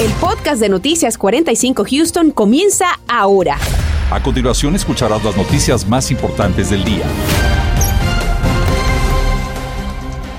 El podcast de Noticias 45 Houston comienza ahora. A continuación escucharás las noticias más importantes del día.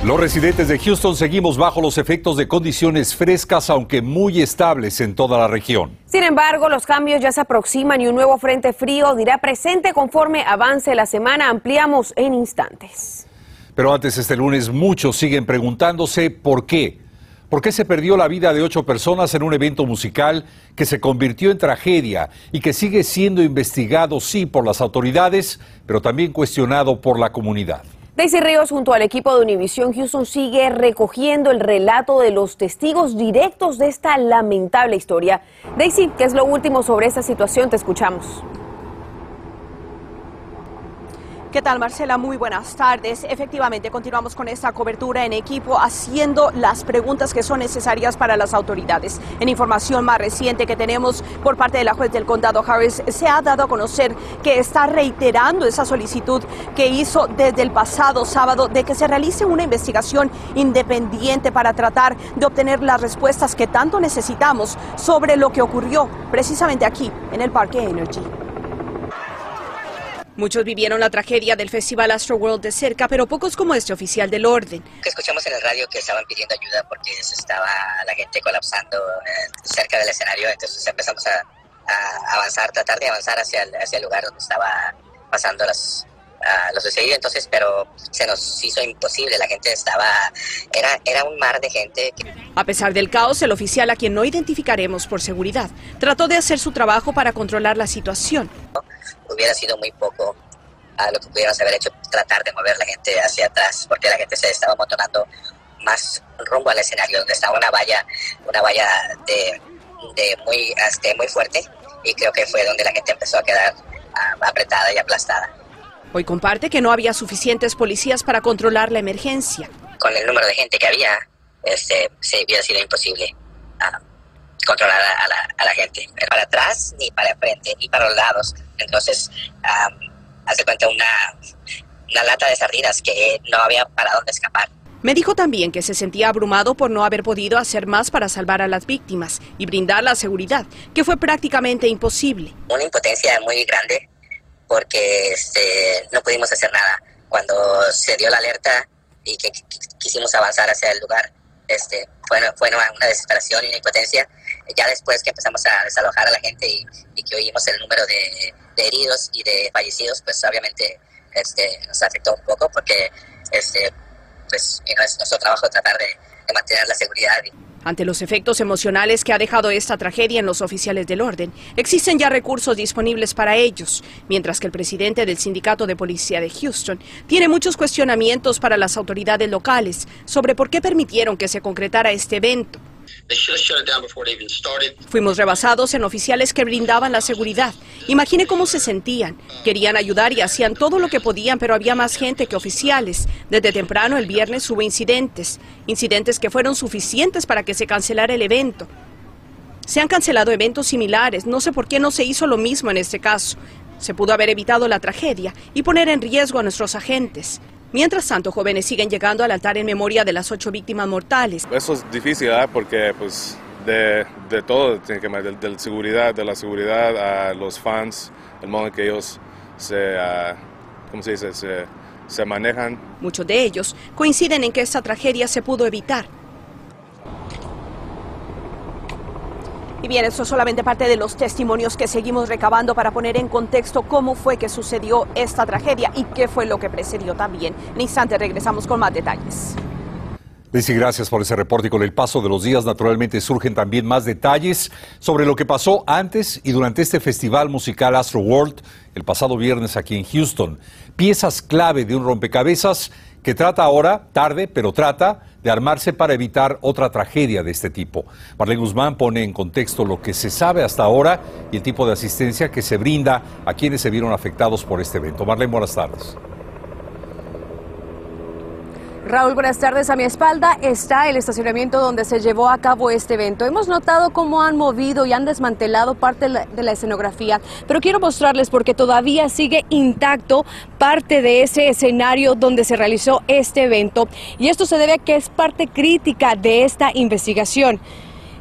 Los residentes de Houston seguimos bajo los efectos de condiciones frescas, aunque muy estables en toda la región. Sin embargo, los cambios ya se aproximan y un nuevo frente frío dirá presente conforme avance la semana. Ampliamos en instantes. Pero antes, este lunes, muchos siguen preguntándose por qué. ¿Por qué se perdió la vida de ocho personas en un evento musical que se convirtió en tragedia y que sigue siendo investigado, sí, por las autoridades, pero también cuestionado por la comunidad? Daisy Ríos junto al equipo de Univision Houston sigue recogiendo el relato de los testigos directos de esta lamentable historia. Daisy, ¿qué es lo último sobre esta situación? Te escuchamos. ¿Qué tal, Marcela? Muy buenas tardes. Efectivamente, continuamos con esta cobertura en equipo, haciendo las preguntas que son necesarias para las autoridades. En información más reciente que tenemos por parte de la juez del condado Harris, se ha dado a conocer que está reiterando esa solicitud que hizo desde el pasado sábado de que se realice una investigación independiente para tratar de obtener las respuestas que tanto necesitamos sobre lo que ocurrió precisamente aquí, en el Parque Energy. Muchos vivieron la tragedia del Festival Astro World de cerca, pero pocos como este oficial del orden. Escuchamos en el radio que estaban pidiendo ayuda porque se estaba la gente colapsando eh, cerca del escenario, entonces empezamos a, avanzar, tratar de avanzar hacia el, hacia el lugar donde estaba pasando las, lo sucedido entonces, pero se nos hizo imposible, la gente estaba, era, era un mar de gente. A pesar del caos, el oficial a quien no identificaremos por seguridad, trató de hacer su trabajo para controlar la situación hubiera sido muy poco a lo que pudiéramos haber hecho, tratar de mover la gente hacia atrás, porque la gente se estaba amontonando más rumbo al escenario, donde estaba una valla, una valla de, muy, este, muy fuerte, y creo que fue donde la gente empezó a quedar apretada y aplastada. Hoy comparte que no había suficientes policías para controlar la emergencia. Con el número de gente que había, este, se hubiera sido imposible controlar a la, a la gente, para atrás, ni para frente, ni para los lados. Entonces, hace cuenta una, una lata de sardinas que no había para dónde escapar. Me dijo también que se sentía abrumado por no haber podido hacer más para salvar a las víctimas y brindar la seguridad, que fue prácticamente imposible. Una impotencia muy grande porque este, no pudimos hacer nada. Cuando se dio la alerta y que quisimos avanzar hacia el lugar, este, fue, fue una desesperación y una impotencia. Ya después que empezamos a desalojar a la gente y, que oímos el número de, heridos y de fallecidos, pues obviamente este, nos afectó un poco porque este, pues, no es nuestro trabajo tratar de, de mantener la seguridad. Ante los efectos emocionales que ha dejado esta tragedia en los oficiales del orden, existen ya recursos disponibles para ellos, mientras que el presidente del Sindicato de Policía de Houston tiene muchos cuestionamientos para las autoridades locales sobre por qué permitieron que se concretara este evento. Fuimos rebasados en oficiales que brindaban la seguridad. Imagine cómo se sentían. Querían ayudar y hacían todo lo que podían, pero había más gente que oficiales. Desde temprano el viernes hubo incidentes. Incidentes que fueron suficientes para que se cancelara el evento. Se han cancelado eventos similares. No sé por qué no se hizo lo mismo en este caso. Se pudo haber evitado la tragedia y poner en riesgo a nuestros agentes. Mientras tanto, jóvenes siguen llegando al altar en memoria de las ocho víctimas mortales. Eso es difícil, ¿eh? porque pues de, de todo, tiene que de, de, seguridad, de la seguridad a los fans, el modo en que ellos se, uh, ¿cómo se dice? Se, se manejan. Muchos de ellos coinciden en que esta tragedia se pudo evitar. Y bien, eso es solamente parte de los testimonios que seguimos recabando para poner en contexto cómo fue que sucedió esta tragedia y qué fue lo que precedió también. En instante regresamos con más detalles. Daisy, gracias por ese reporte y con el paso de los días naturalmente surgen también más detalles sobre lo que pasó antes y durante este festival musical Astro World el pasado viernes aquí en Houston. Piezas clave de un rompecabezas que trata ahora, tarde, pero trata de armarse para evitar otra tragedia de este tipo. Marlene Guzmán pone en contexto lo que se sabe hasta ahora y el tipo de asistencia que se brinda a quienes se vieron afectados por este evento. Marlene, buenas tardes. Raúl, buenas tardes. A mi espalda está el estacionamiento donde se llevó a cabo este evento. Hemos notado cómo han movido y han desmantelado parte de la escenografía, pero quiero mostrarles porque todavía sigue intacto parte de ese escenario donde se realizó este evento. Y esto se debe a que es parte crítica de esta investigación.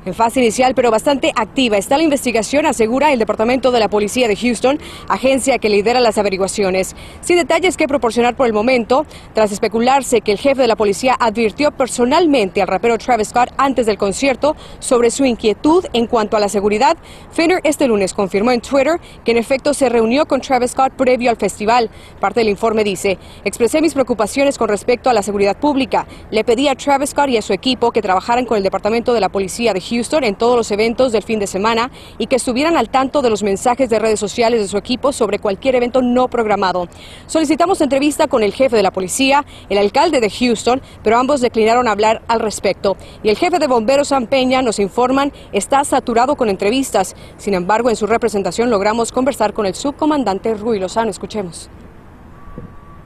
En fase inicial, pero bastante activa, está la investigación, asegura el Departamento de la Policía de Houston, agencia que lidera las averiguaciones. Sin detalles que proporcionar por el momento, tras especularse que el jefe de la policía advirtió personalmente al rapero Travis Scott antes del concierto sobre su inquietud en cuanto a la seguridad, Finner este lunes confirmó en Twitter que en efecto se reunió con Travis Scott previo al festival. Parte del informe dice, expresé mis preocupaciones con respecto a la seguridad pública. Le pedí a Travis Scott y a su equipo que trabajaran con el Departamento de la Policía de Houston en todos los eventos del fin de semana y que estuvieran al tanto de los mensajes de redes sociales de su equipo sobre cualquier evento no programado. Solicitamos entrevista con el jefe de la policía, el alcalde de Houston, pero ambos declinaron hablar al respecto. Y el jefe de bomberos San Peña nos informan está saturado con entrevistas. Sin embargo, en su representación logramos conversar con el subcomandante Rui Lozano. Escuchemos.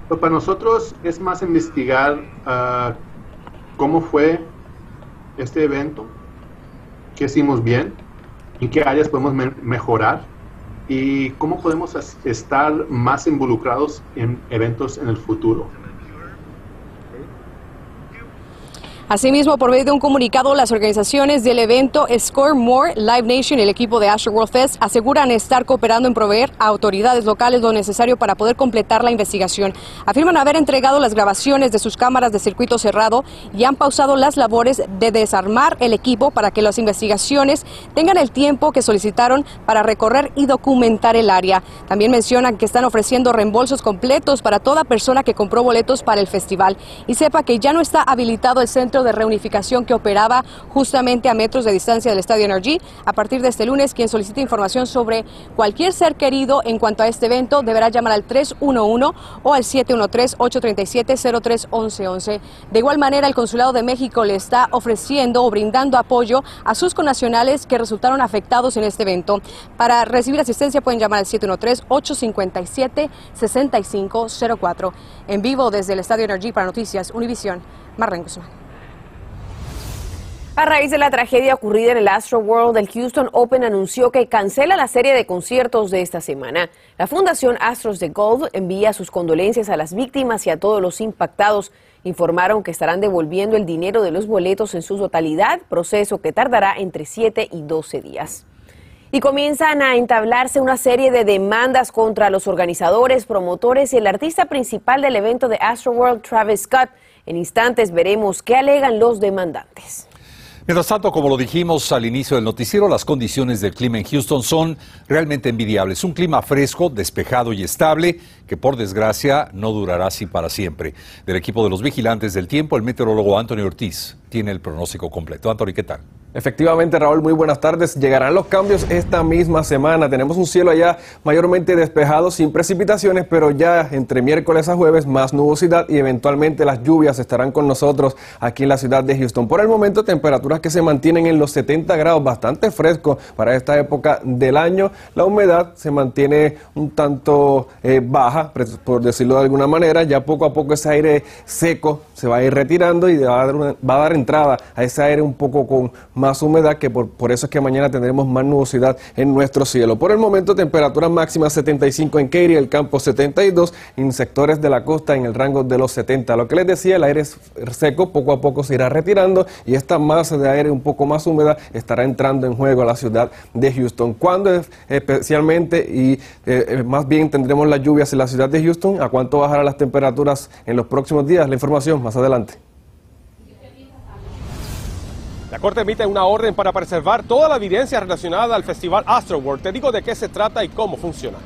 Pues para nosotros es más investigar uh, cómo fue este evento, qué hicimos bien, en qué áreas podemos me mejorar y cómo podemos estar más involucrados en eventos en el futuro. Asimismo, por medio de un comunicado, las organizaciones del evento Score More, Live Nation y el equipo de Asher World Fest aseguran estar cooperando en proveer a autoridades locales lo necesario para poder completar la investigación. Afirman haber entregado las grabaciones de sus cámaras de circuito cerrado y han pausado las labores de desarmar el equipo para que las investigaciones tengan el tiempo que solicitaron para recorrer y documentar el área. También mencionan que están ofreciendo reembolsos completos para toda persona que compró boletos para el festival y sepa que ya no está habilitado el centro de reunificación que operaba justamente a metros de distancia del Estadio Energy. A partir de este lunes, quien solicite información sobre cualquier ser querido en cuanto a este evento deberá llamar al 311 o al 713-837-0311. De igual manera, el Consulado de México le está ofreciendo o brindando apoyo a sus connacionales que resultaron afectados en este evento. Para recibir asistencia pueden llamar al 713-857-6504. En vivo desde el Estadio Energy para Noticias Univisión, Marlene Guzmán. A raíz de la tragedia ocurrida en el Astro World, el Houston Open anunció que cancela la serie de conciertos de esta semana. La Fundación Astros de Golf envía sus condolencias a las víctimas y a todos los impactados. Informaron que estarán devolviendo el dinero de los boletos en su totalidad, proceso que tardará entre 7 y 12 días. Y comienzan a entablarse una serie de demandas contra los organizadores, promotores y el artista principal del evento de Astro World, Travis Scott. En instantes veremos qué alegan los demandantes. Mientras tanto, como lo dijimos al inicio del noticiero, las condiciones del clima en Houston son realmente envidiables. Un clima fresco, despejado y estable que por desgracia no durará así para siempre. Del equipo de los vigilantes del tiempo, el meteorólogo Anthony Ortiz tiene el pronóstico completo. Anthony, ¿qué tal? Efectivamente, Raúl, muy buenas tardes. Llegarán los cambios esta misma semana. Tenemos un cielo allá mayormente despejado, sin precipitaciones, pero ya entre miércoles a jueves más nubosidad y eventualmente las lluvias estarán con nosotros aquí en la ciudad de Houston. Por el momento, temperaturas que se mantienen en los 70 grados, bastante fresco para esta época del año. La humedad se mantiene un tanto eh, baja, por decirlo de alguna manera. Ya poco a poco ese aire seco se va a ir retirando y va a dar, va a dar entrada a ese aire un poco con más humedad, que por, por, eso es que mañana tendremos más nubosidad en nuestro cielo. Por el momento, temperatura máxima 75 en Katy, el campo 72, en sectores de la costa en el rango de los 70. Lo que les decía, el aire seco, poco a poco se irá retirando y esta masa de aire un poco más húmeda estará entrando en juego a la ciudad de Houston. Cuando especialmente y eh, eh, más bien tendremos las lluvias en la ciudad de Houston, a cuánto bajarán las temperaturas en los próximos días, la información más adelante. La Corte emite una orden para preservar toda la evidencia relacionada al Festival Astroworld. Te digo de qué se trata y cómo funciona.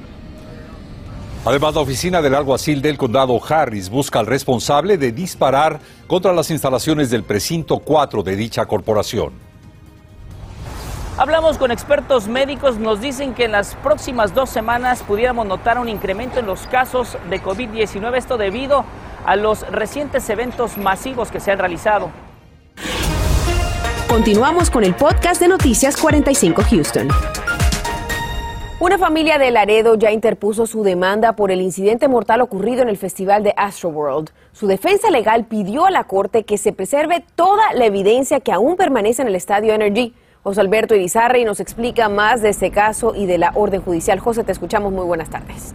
Además, la oficina del alguacil del condado Harris busca al responsable de disparar contra las instalaciones del precinto 4 de dicha corporación. Hablamos con expertos médicos, nos dicen que en las próximas dos semanas pudiéramos notar un incremento en los casos de COVID-19, esto debido a los recientes eventos masivos que se han realizado. Continuamos con el podcast de Noticias 45 Houston. Una familia de Laredo ya interpuso su demanda por el incidente mortal ocurrido en el festival de Astroworld. Su defensa legal pidió a la corte que se preserve toda la evidencia que aún permanece en el estadio Energy. José Alberto Irizarry nos explica más de este caso y de la orden judicial. José, te escuchamos. Muy buenas tardes.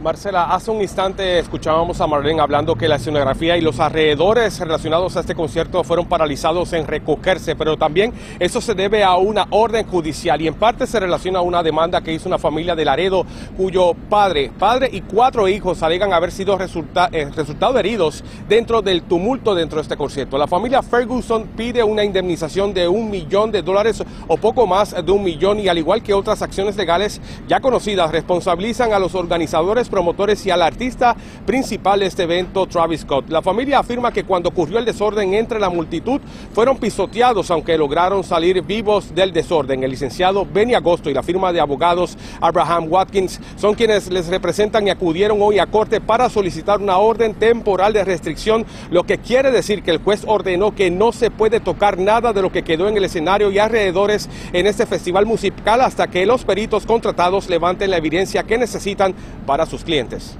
Marcela, hace un instante escuchábamos a Marlene hablando que la escenografía y los alrededores relacionados a este concierto fueron paralizados en recogerse, pero también eso se debe a una orden judicial y en parte se relaciona a una demanda que hizo una familia de Laredo cuyo padre, padre y cuatro hijos alegan haber sido resulta, eh, resultado heridos dentro del tumulto dentro de este concierto. La familia Ferguson pide una indemnización de un millón de dólares o poco más de un millón y al igual que otras acciones legales ya conocidas responsabilizan a los organizadores promotores y al artista principal de este evento, Travis Scott. La familia afirma que cuando ocurrió el desorden entre la multitud, fueron pisoteados, aunque lograron salir vivos del desorden. El licenciado Benny Agosto y la firma de abogados Abraham Watkins son quienes les representan y acudieron hoy a corte para solicitar una orden temporal de restricción, lo que quiere decir que el juez ordenó que no se puede tocar nada de lo que quedó en el escenario y alrededores en este festival musical hasta que los peritos contratados levanten la evidencia que necesitan para clientes.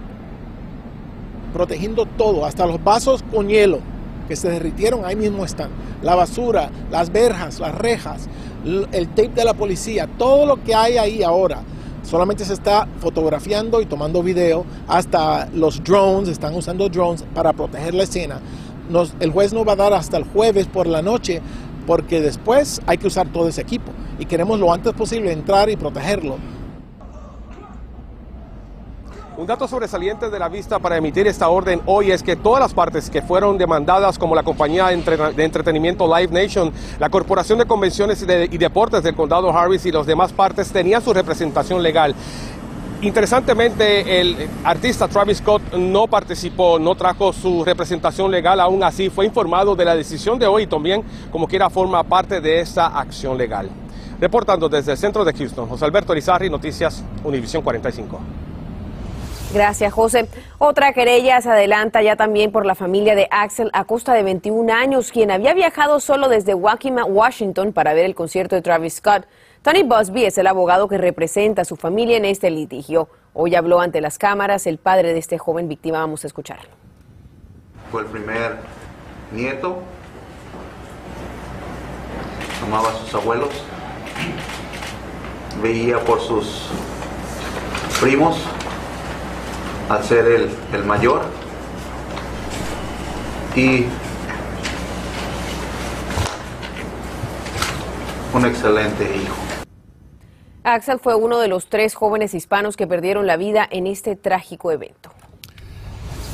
Protegiendo todo, hasta los vasos con hielo que se derritieron, ahí mismo están. La basura, las verjas, las rejas, el tape de la policía, todo lo que hay ahí ahora. Solamente se está fotografiando y tomando video, hasta los drones, están usando drones para proteger la escena. el juez no va a dar hasta el jueves por la noche porque después hay que usar todo ese equipo y queremos lo antes posible entrar y protegerlo. Un dato sobresaliente de la vista para emitir esta orden hoy es que todas las partes que fueron demandadas, como la compañía de entretenimiento Live Nation, la Corporación de Convenciones y Deportes del Condado Harris y las demás partes, tenían su representación legal. Interesantemente, el artista Travis Scott no participó, no trajo su representación legal, aún así fue informado de la decisión de hoy y también, como quiera, forma parte de esta acción legal. Reportando desde el centro de Houston, José Alberto Lizarri, Noticias Univisión 45. Gracias, José. Otra querella se adelanta ya también por la familia de Axel Acosta, de 21 años, quien había viajado solo desde Wakima, Washington, para ver el concierto de Travis Scott. Tony Busby es el abogado que representa a su familia en este litigio. Hoy habló ante las cámaras el padre de este joven víctima. Vamos a escuchar. Fue el primer nieto. Amaba a sus abuelos. Veía por sus primos al ser el, el mayor y un excelente hijo. Axel fue uno de los tres jóvenes hispanos que perdieron la vida en este trágico evento.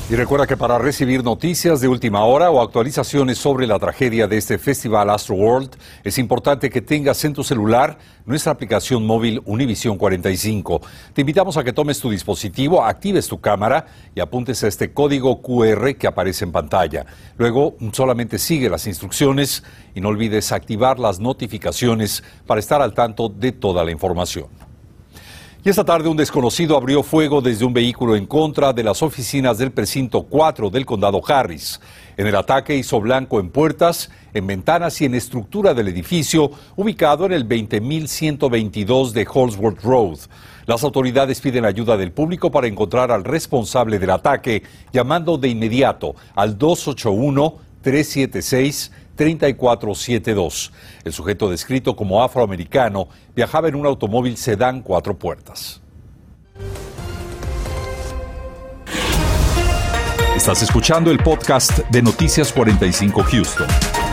Y recuerda que para recibir noticias de última hora o actualizaciones sobre la tragedia de este festival Astro World, es importante que tengas en tu celular nuestra aplicación móvil Univision 45. Te invitamos a que tomes tu dispositivo, actives tu cámara y apuntes a este código QR que aparece en pantalla. Luego solamente sigue las instrucciones y no olvides activar las notificaciones para estar al tanto de toda la información. Y esta tarde un desconocido abrió fuego desde un vehículo en contra de las oficinas del precinto 4 del condado Harris. En el ataque hizo blanco en puertas, en ventanas y en estructura del edificio ubicado en el 20122 de Holsworth Road. Las autoridades piden ayuda del público para encontrar al responsable del ataque, llamando de inmediato al 281 376 3472. El sujeto descrito como afroamericano viajaba en un automóvil sedán cuatro puertas. Estás escuchando el podcast de Noticias 45 Houston.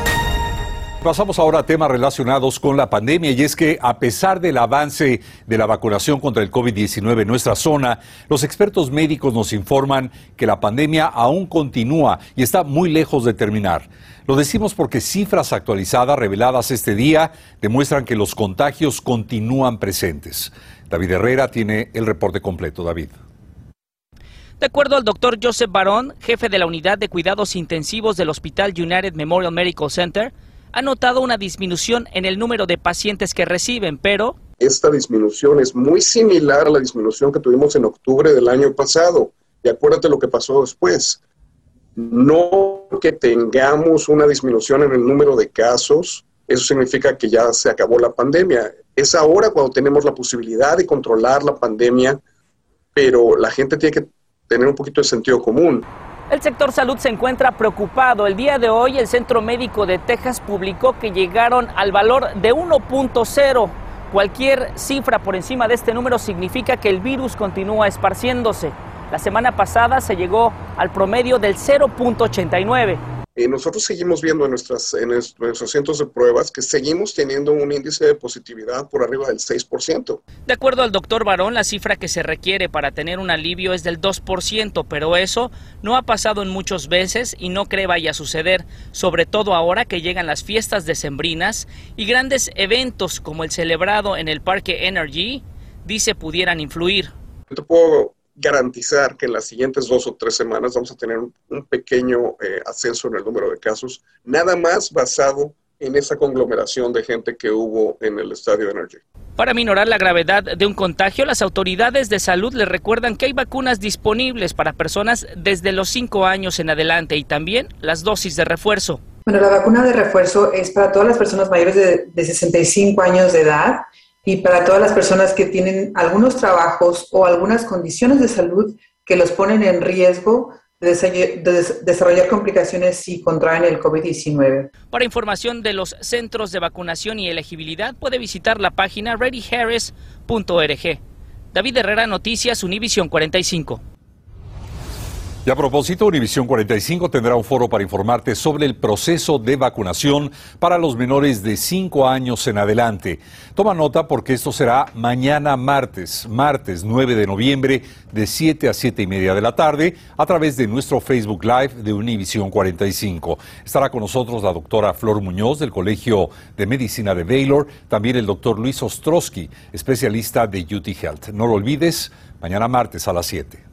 Pasamos ahora a temas relacionados con la pandemia y es que a pesar del avance de la vacunación contra el COVID-19 en nuestra zona, los expertos médicos nos informan que la pandemia aún continúa y está muy lejos de terminar. Lo decimos porque cifras actualizadas reveladas este día demuestran que los contagios continúan presentes. David Herrera tiene el reporte completo. David. De acuerdo al doctor Joseph Barón, jefe de la unidad de cuidados intensivos del Hospital United Memorial Medical Center, ha notado una disminución en el número de pacientes que reciben, pero... Esta disminución es muy similar a la disminución que tuvimos en octubre del año pasado. Y acuérdate lo que pasó después. No que tengamos una disminución en el número de casos, eso significa que ya se acabó la pandemia. Es ahora cuando tenemos la posibilidad de controlar la pandemia, pero la gente tiene que tener un poquito de sentido común. El sector salud se encuentra preocupado. El día de hoy el Centro Médico de Texas publicó que llegaron al valor de 1.0. Cualquier cifra por encima de este número significa que el virus continúa esparciéndose. La semana pasada se llegó al promedio del 0.89. Eh, nosotros seguimos viendo en, nuestras, en nuestros cientos de pruebas que seguimos teniendo un índice de positividad por arriba del 6%. De acuerdo al doctor Barón, la cifra que se requiere para tener un alivio es del 2%, pero eso no ha pasado en muchas veces y no cree vaya a suceder, sobre todo ahora que llegan las fiestas decembrinas y grandes eventos como el celebrado en el Parque Energy, dice pudieran influir. te puedo garantizar que en las siguientes dos o tres semanas vamos a tener un, pequeño eh, ascenso en el número de casos, nada más basado en esa conglomeración de gente que hubo en el estadio Energy. Para minorar la gravedad de un contagio, las autoridades de salud le recuerdan que hay vacunas disponibles para personas desde los 5 años en adelante y también las dosis de refuerzo. Bueno, la vacuna de refuerzo es para todas las personas mayores de, de 65 años de edad y para todas las personas que tienen algunos trabajos o algunas condiciones de salud que los ponen en riesgo de desarrollar complicaciones si contraen el COVID-19. Para información de los centros de vacunación y elegibilidad puede visitar la página readyharris.org. David Herrera, Noticias Univision 45. Y a propósito, Univisión 45 tendrá un foro para informarte sobre el proceso de vacunación para los menores de 5 años en adelante. Toma nota porque esto será mañana martes, martes 9 de noviembre, de 7 a 7 y media de la tarde, a través de nuestro Facebook Live de Univisión 45. Estará con nosotros la doctora Flor Muñoz del Colegio de Medicina de Baylor, también el doctor Luis Ostrowski, especialista de UT Health. No lo olvides, mañana martes a las 7.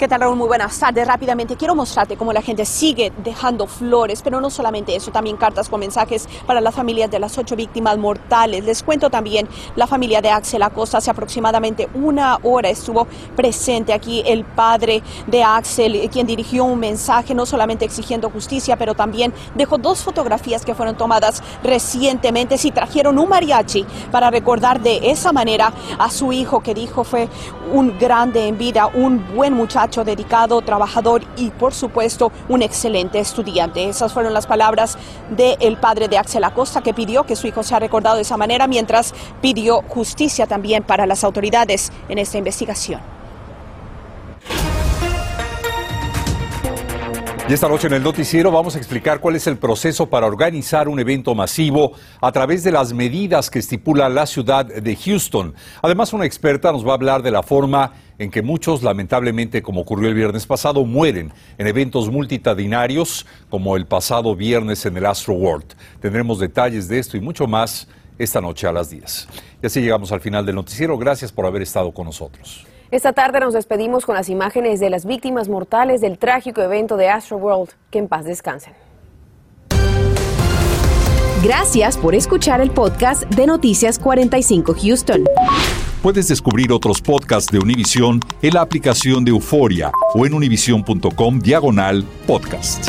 ¿Qué tal Raúl? Muy buenas tardes. Rápidamente quiero mostrarte cómo la gente sigue dejando flores, pero no solamente eso, también cartas con mensajes para las familias de las ocho víctimas mortales. Les cuento también, la familia de Axel Acosta hace aproximadamente una hora estuvo presente aquí el padre de Axel, quien dirigió un mensaje no solamente exigiendo justicia, pero también dejó dos fotografías que fueron tomadas recientemente. Sí, trajeron un mariachi para recordar de esa manera a su hijo que dijo fue un grande en vida, un buen muchacho dedicado, trabajador y por supuesto un excelente estudiante. Esas fueron las palabras del padre de Axel Acosta que pidió que su hijo sea recordado de esa manera mientras pidió justicia también para las autoridades en esta investigación. Y esta noche en el noticiero vamos a explicar cuál es el proceso para organizar un evento masivo a través de las medidas que estipula la ciudad de Houston. Además, una experta nos va a hablar de la forma en que muchos, lamentablemente, como ocurrió el viernes pasado, mueren en eventos multitudinarios como el pasado viernes en el Astro World. Tendremos detalles de esto y mucho más esta noche a las 10. Y así llegamos al final del noticiero. Gracias por haber estado con nosotros. Esta tarde nos despedimos con las imágenes de las víctimas mortales del trágico evento de Astro World. Que en paz descansen. Gracias por escuchar el podcast de Noticias 45 Houston. Puedes descubrir otros podcasts de Univision en la aplicación de Euforia o en univision.com diagonal podcast.